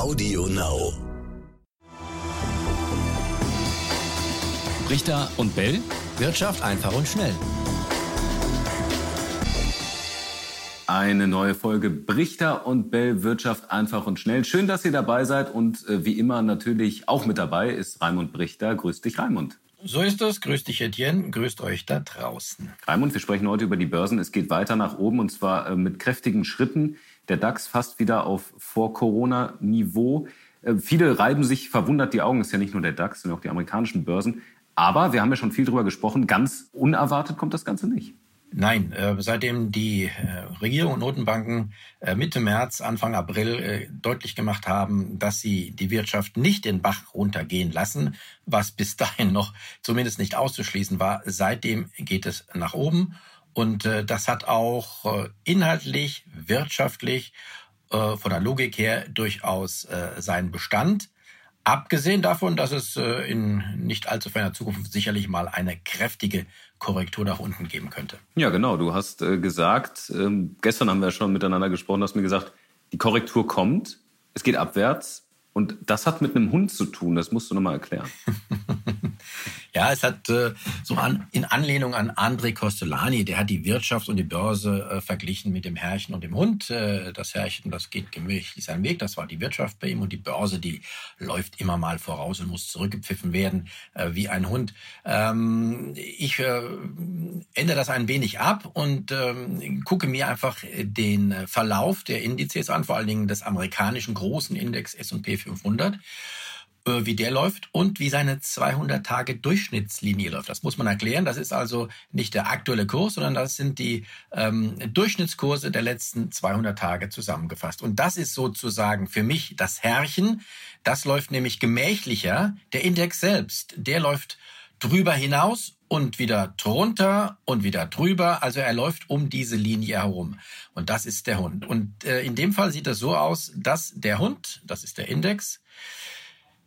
Audio Now. Richter und Bell. Wirtschaft einfach und schnell. Eine neue Folge Brichter und Bell Wirtschaft einfach und schnell. Schön, dass ihr dabei seid und äh, wie immer natürlich auch mit dabei ist Raimund Brichter. Grüß dich, Raimund. So ist es. Grüß dich, Etienne. Grüßt euch da draußen. Raimund, wir sprechen heute über die Börsen. Es geht weiter nach oben und zwar äh, mit kräftigen Schritten. Der DAX fast wieder auf Vor-Corona-Niveau. Äh, viele reiben sich verwundert die Augen. Das ist ja nicht nur der DAX, sondern auch die amerikanischen Börsen. Aber wir haben ja schon viel darüber gesprochen. Ganz unerwartet kommt das Ganze nicht. Nein, äh, seitdem die äh, Regierung und Notenbanken äh, Mitte März, Anfang April deutlich gemacht haben, dass sie die Wirtschaft nicht den Bach runtergehen lassen, was bis dahin noch zumindest nicht auszuschließen war, seitdem geht es nach oben. Und das hat auch inhaltlich, wirtschaftlich, von der Logik her durchaus seinen Bestand. Abgesehen davon, dass es in nicht allzu ferner Zukunft sicherlich mal eine kräftige Korrektur nach unten geben könnte. Ja, genau. Du hast äh, gesagt, ähm, gestern haben wir schon miteinander gesprochen, du hast mir gesagt, die Korrektur kommt, es geht abwärts und das hat mit einem Hund zu tun. Das musst du nochmal erklären. Ja, es hat äh, so an, in Anlehnung an André Costolani, der hat die Wirtschaft und die Börse äh, verglichen mit dem Herrchen und dem Hund. Äh, das Herrchen, das geht gemächlich seinen Weg, das war die Wirtschaft bei ihm und die Börse, die läuft immer mal voraus und muss zurückgepfiffen werden äh, wie ein Hund. Ähm, ich äh, ändere das ein wenig ab und ähm, gucke mir einfach den Verlauf der Indizes an, vor allen Dingen des amerikanischen großen Index S&P 500 äh, wie der läuft und wie seine 200-Tage-Durchschnittslinie läuft. Das muss man erklären. Das ist also nicht der aktuelle Kurs, sondern das sind die ähm, Durchschnittskurse der letzten 200 Tage zusammengefasst. Und das ist sozusagen für mich das Herrchen. Das läuft nämlich gemächlicher. Der Index selbst, der läuft drüber hinaus und wieder drunter und wieder drüber. Also er läuft um diese Linie herum. Und das ist der Hund. Und äh, in dem Fall sieht es so aus, dass der Hund, das ist der Index,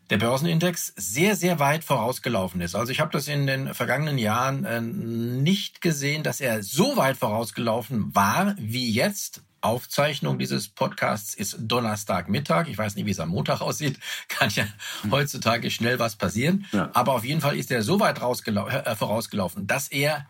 der Börsenindex sehr, sehr weit vorausgelaufen ist. Also ich habe das in den vergangenen Jahren äh, nicht gesehen, dass er so weit vorausgelaufen war wie jetzt. Aufzeichnung dieses Podcasts ist Donnerstagmittag. Ich weiß nicht, wie es am Montag aussieht. Kann ja heutzutage schnell was passieren. Ja. Aber auf jeden Fall ist er so weit äh, vorausgelaufen, dass er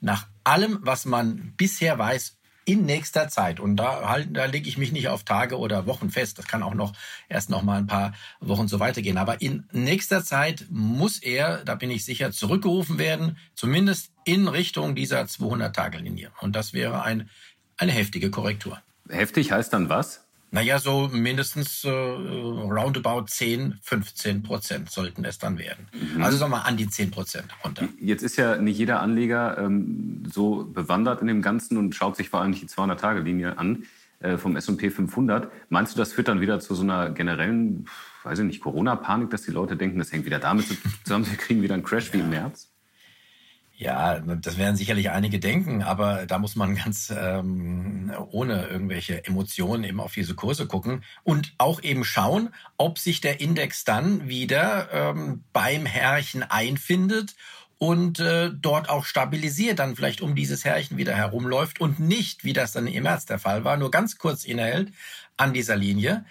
nach allem, was man bisher weiß, in nächster Zeit. Und da, halt, da lege ich mich nicht auf Tage oder Wochen fest. Das kann auch noch erst noch mal ein paar Wochen so weitergehen. Aber in nächster Zeit muss er, da bin ich sicher, zurückgerufen werden, zumindest in Richtung dieser 200-Tage-Linie. Und das wäre ein, eine heftige Korrektur. Heftig heißt dann was? Naja, so mindestens äh, roundabout 10, 15 Prozent sollten es dann werden. Mhm. Also sagen wir mal an die 10 Prozent runter. Jetzt ist ja nicht jeder Anleger ähm, so bewandert in dem Ganzen und schaut sich vor allem die 200-Tage-Linie an äh, vom S&P 500. Meinst du, das führt dann wieder zu so einer generellen, weiß ich nicht, Corona-Panik, dass die Leute denken, das hängt wieder damit zusammen, wir kriegen wieder einen Crash ja. wie im März? Ja, das werden sicherlich einige denken, aber da muss man ganz ähm, ohne irgendwelche Emotionen eben auf diese Kurse gucken und auch eben schauen, ob sich der Index dann wieder ähm, beim Herrchen einfindet und äh, dort auch stabilisiert, dann vielleicht um dieses Herrchen wieder herumläuft und nicht, wie das dann im März der Fall war, nur ganz kurz innehält an dieser Linie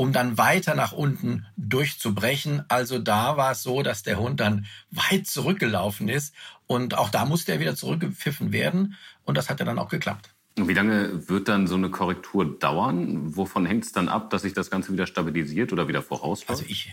um dann weiter nach unten durchzubrechen. Also da war es so, dass der Hund dann weit zurückgelaufen ist und auch da musste er wieder zurückgepfiffen werden und das hat ja dann auch geklappt. Und wie lange wird dann so eine Korrektur dauern? Wovon hängt es dann ab, dass sich das Ganze wieder stabilisiert oder wieder vorausläuft? Also ich,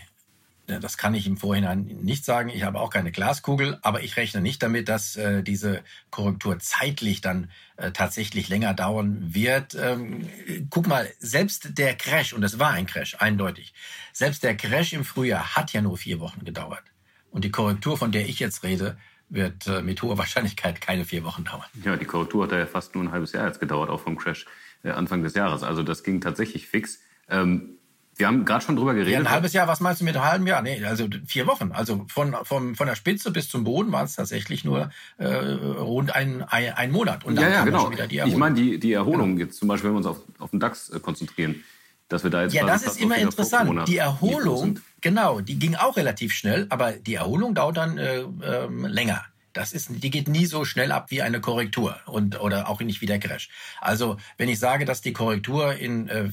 das kann ich im Vorhinein nicht sagen. Ich habe auch keine Glaskugel, aber ich rechne nicht damit, dass äh, diese Korrektur zeitlich dann äh, tatsächlich länger dauern wird. Ähm, guck mal, selbst der Crash, und es war ein Crash, eindeutig, selbst der Crash im Frühjahr hat ja nur vier Wochen gedauert. Und die Korrektur, von der ich jetzt rede, wird äh, mit hoher Wahrscheinlichkeit keine vier Wochen dauern. Ja, die Korrektur hat ja fast nur ein halbes Jahr jetzt gedauert, auch vom Crash äh, Anfang des Jahres. Also das ging tatsächlich fix. Ähm, wir haben gerade schon drüber geredet. Ja, ein halbes Jahr, was meinst du mit einem halben Jahr? Nee, also vier Wochen. Also von, von, von der Spitze bis zum Boden waren es tatsächlich nur äh, rund ein, ein, ein Monat. Und dann ja, ja, genau. Ich meine, die, die Erholung genau. jetzt zum Beispiel, wenn wir uns auf, auf den DAX äh, konzentrieren, dass wir da jetzt Ja, das ist immer interessant. Die Erholung, genau, die ging auch relativ schnell, aber die Erholung dauert dann äh, ähm, länger. Das ist, die geht nie so schnell ab wie eine Korrektur und oder auch nicht wie der Crash. Also wenn ich sage, dass die Korrektur in äh,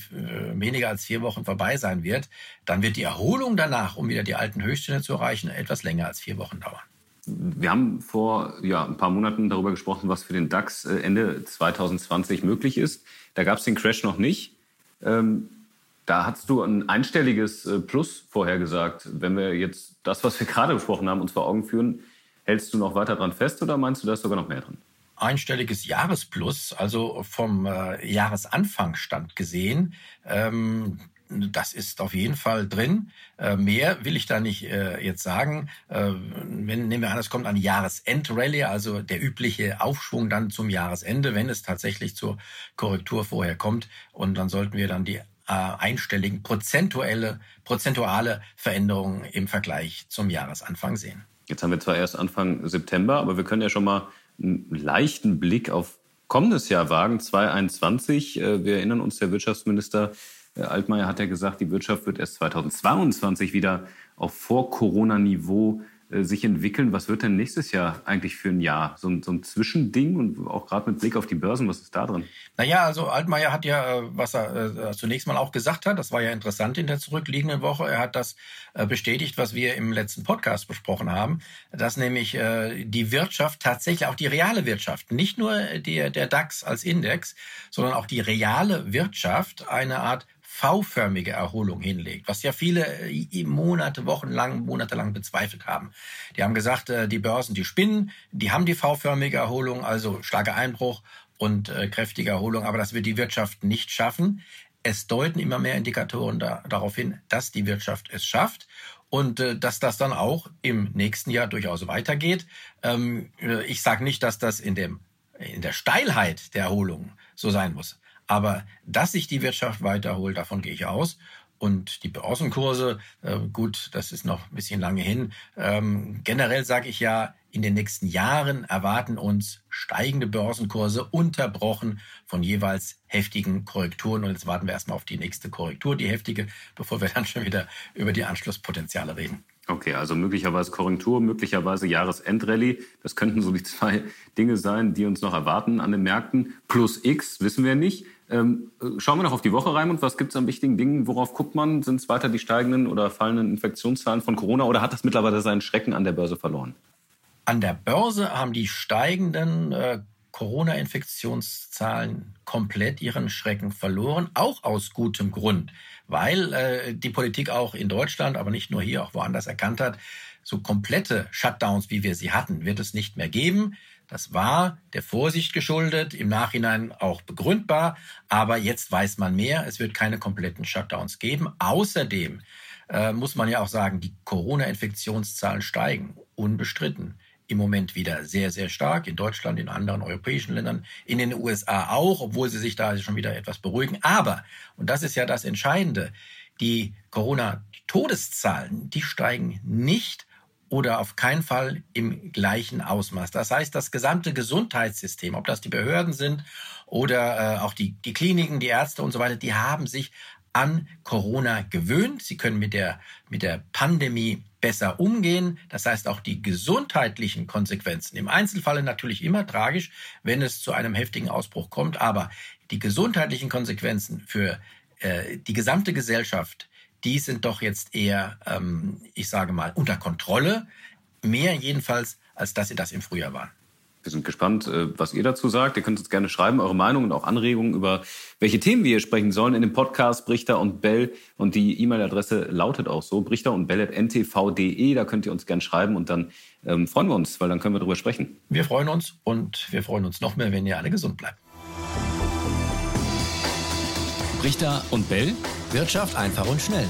weniger als vier Wochen vorbei sein wird, dann wird die Erholung danach, um wieder die alten Höchststände zu erreichen, etwas länger als vier Wochen dauern. Wir haben vor ja, ein paar Monaten darüber gesprochen, was für den DAX äh, Ende 2020 möglich ist. Da gab es den Crash noch nicht. Ähm, da hast du ein einstelliges äh, Plus vorhergesagt. Wenn wir jetzt das, was wir gerade besprochen haben, uns vor Augen führen, hältst du noch weiter dran fest oder meinst du, da ist sogar noch mehr drin? einstelliges Jahresplus, also vom äh, Jahresanfang gesehen. Ähm, das ist auf jeden Fall drin. Äh, mehr will ich da nicht äh, jetzt sagen. Äh, wenn, nehmen wir an, es kommt eine Jahresendrallye, also der übliche Aufschwung dann zum Jahresende, wenn es tatsächlich zur Korrektur vorher kommt. Und dann sollten wir dann die äh, einstelligen prozentuelle, prozentuale Veränderungen im Vergleich zum Jahresanfang sehen. Jetzt haben wir zwar erst Anfang September, aber wir können ja schon mal einen leichten Blick auf kommendes Jahr wagen, 2021. Äh, wir erinnern uns, der Wirtschaftsminister äh, Altmaier hat ja gesagt, die Wirtschaft wird erst 2022 wieder auf Vor-Corona-Niveau sich entwickeln. Was wird denn nächstes Jahr eigentlich für ein Jahr? So ein, so ein Zwischending und auch gerade mit Blick auf die Börsen, was ist da drin? Naja, also Altmaier hat ja, äh, was er zunächst mal auch gesagt hat, das war ja interessant in der zurückliegenden Woche, er hat das bestätigt, was wir im letzten Podcast besprochen haben, dass nämlich die Wirtschaft tatsächlich auch die reale Wirtschaft, nicht nur der, der DAX als Index, sondern auch die reale Wirtschaft eine Art V-förmige Erholung hinlegt, was ja viele äh, Monate, Wochen lang, monatelang bezweifelt haben. Die haben gesagt, äh, die Börsen, die spinnen, die haben die V-förmige Erholung, also starker Einbruch und äh, kräftige Erholung, aber das wird die Wirtschaft nicht schaffen. Es deuten immer mehr Indikatoren da, darauf hin, dass die Wirtschaft es schafft und äh, dass das dann auch im nächsten Jahr durchaus weitergeht. Ähm, äh, ich sage nicht, dass das in, dem, in der Steilheit der Erholung so sein muss. Aber dass sich die Wirtschaft weiterholt, davon gehe ich aus. Und die Börsenkurse, äh, gut, das ist noch ein bisschen lange hin. Ähm, generell sage ich ja, in den nächsten Jahren erwarten uns steigende Börsenkurse, unterbrochen von jeweils heftigen Korrekturen. Und jetzt warten wir erstmal auf die nächste Korrektur, die heftige, bevor wir dann schon wieder über die Anschlusspotenziale reden. Okay, also möglicherweise Korrektur, möglicherweise Jahresendrallye. Das könnten so die zwei Dinge sein, die uns noch erwarten an den Märkten. Plus X wissen wir nicht. Ähm, schauen wir noch auf die Woche, Raimund. Was gibt es an wichtigen Dingen? Worauf guckt man? Sind es weiter die steigenden oder fallenden Infektionszahlen von Corona oder hat das mittlerweile seinen Schrecken an der Börse verloren? An der Börse haben die steigenden äh, Corona-Infektionszahlen komplett ihren Schrecken verloren, auch aus gutem Grund, weil äh, die Politik auch in Deutschland, aber nicht nur hier, auch woanders erkannt hat, so komplette Shutdowns, wie wir sie hatten, wird es nicht mehr geben. Das war der Vorsicht geschuldet, im Nachhinein auch begründbar, aber jetzt weiß man mehr, es wird keine kompletten Shutdowns geben. Außerdem äh, muss man ja auch sagen, die Corona-Infektionszahlen steigen, unbestritten. Im Moment wieder sehr, sehr stark, in Deutschland, in anderen europäischen Ländern, in den USA auch, obwohl sie sich da schon wieder etwas beruhigen. Aber, und das ist ja das Entscheidende, die Corona-Todeszahlen, die steigen nicht oder auf keinen Fall im gleichen Ausmaß. Das heißt, das gesamte Gesundheitssystem, ob das die Behörden sind oder äh, auch die, die Kliniken, die Ärzte und so weiter, die haben sich an Corona gewöhnt. Sie können mit der, mit der Pandemie besser umgehen. Das heißt, auch die gesundheitlichen Konsequenzen, im Einzelfall natürlich immer tragisch, wenn es zu einem heftigen Ausbruch kommt, aber die gesundheitlichen Konsequenzen für äh, die gesamte Gesellschaft, die sind doch jetzt eher, ähm, ich sage mal, unter Kontrolle. Mehr jedenfalls, als dass sie das im Frühjahr waren. Wir sind gespannt, äh, was ihr dazu sagt. Ihr könnt uns gerne schreiben, eure Meinung und auch Anregungen über welche Themen wir hier sprechen sollen in dem Podcast Brichter und Bell. Und die E-Mail-Adresse lautet auch so, brichter und bell.ntv.de. Da könnt ihr uns gerne schreiben und dann ähm, freuen wir uns, weil dann können wir darüber sprechen. Wir freuen uns und wir freuen uns noch mehr, wenn ihr alle gesund bleibt. Brichter und Bell. Wirtschaft einfach und schnell.